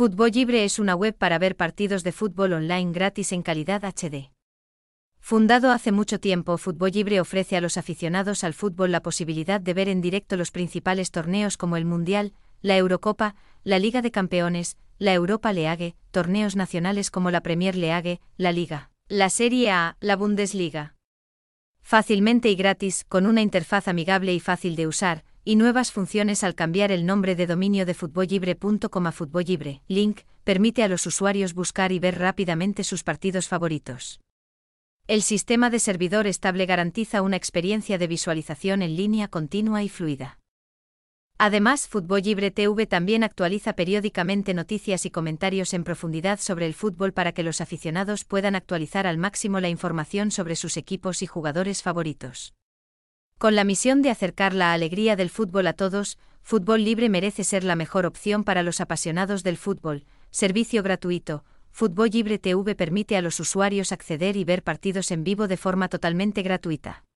Fútbol Libre es una web para ver partidos de fútbol online gratis en calidad HD. Fundado hace mucho tiempo, Fútbol Libre ofrece a los aficionados al fútbol la posibilidad de ver en directo los principales torneos como el Mundial, la Eurocopa, la Liga de Campeones, la Europa League, torneos nacionales como la Premier League, la Liga, la Serie A, la Bundesliga. Fácilmente y gratis, con una interfaz amigable y fácil de usar, y nuevas funciones al cambiar el nombre de dominio de futbollibre.com a futbollibre. Link permite a los usuarios buscar y ver rápidamente sus partidos favoritos. El sistema de servidor estable garantiza una experiencia de visualización en línea continua y fluida. Además, Fútbol Libre TV también actualiza periódicamente noticias y comentarios en profundidad sobre el fútbol para que los aficionados puedan actualizar al máximo la información sobre sus equipos y jugadores favoritos. Con la misión de acercar la alegría del fútbol a todos, Fútbol Libre merece ser la mejor opción para los apasionados del fútbol. Servicio gratuito. Fútbol Libre TV permite a los usuarios acceder y ver partidos en vivo de forma totalmente gratuita.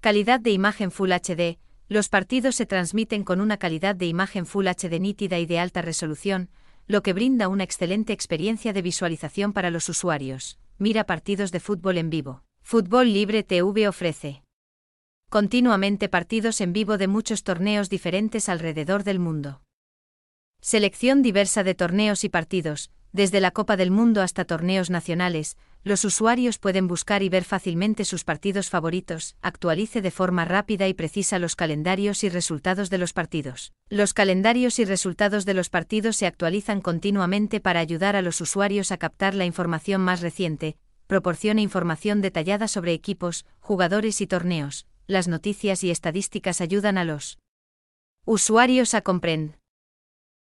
Calidad de imagen Full HD. Los partidos se transmiten con una calidad de imagen Full HD nítida y de alta resolución, lo que brinda una excelente experiencia de visualización para los usuarios. Mira partidos de fútbol en vivo. Fútbol Libre TV ofrece continuamente partidos en vivo de muchos torneos diferentes alrededor del mundo. Selección diversa de torneos y partidos, desde la Copa del Mundo hasta torneos nacionales, los usuarios pueden buscar y ver fácilmente sus partidos favoritos, actualice de forma rápida y precisa los calendarios y resultados de los partidos. Los calendarios y resultados de los partidos se actualizan continuamente para ayudar a los usuarios a captar la información más reciente, proporciona información detallada sobre equipos, jugadores y torneos, las noticias y estadísticas ayudan a los usuarios a comprender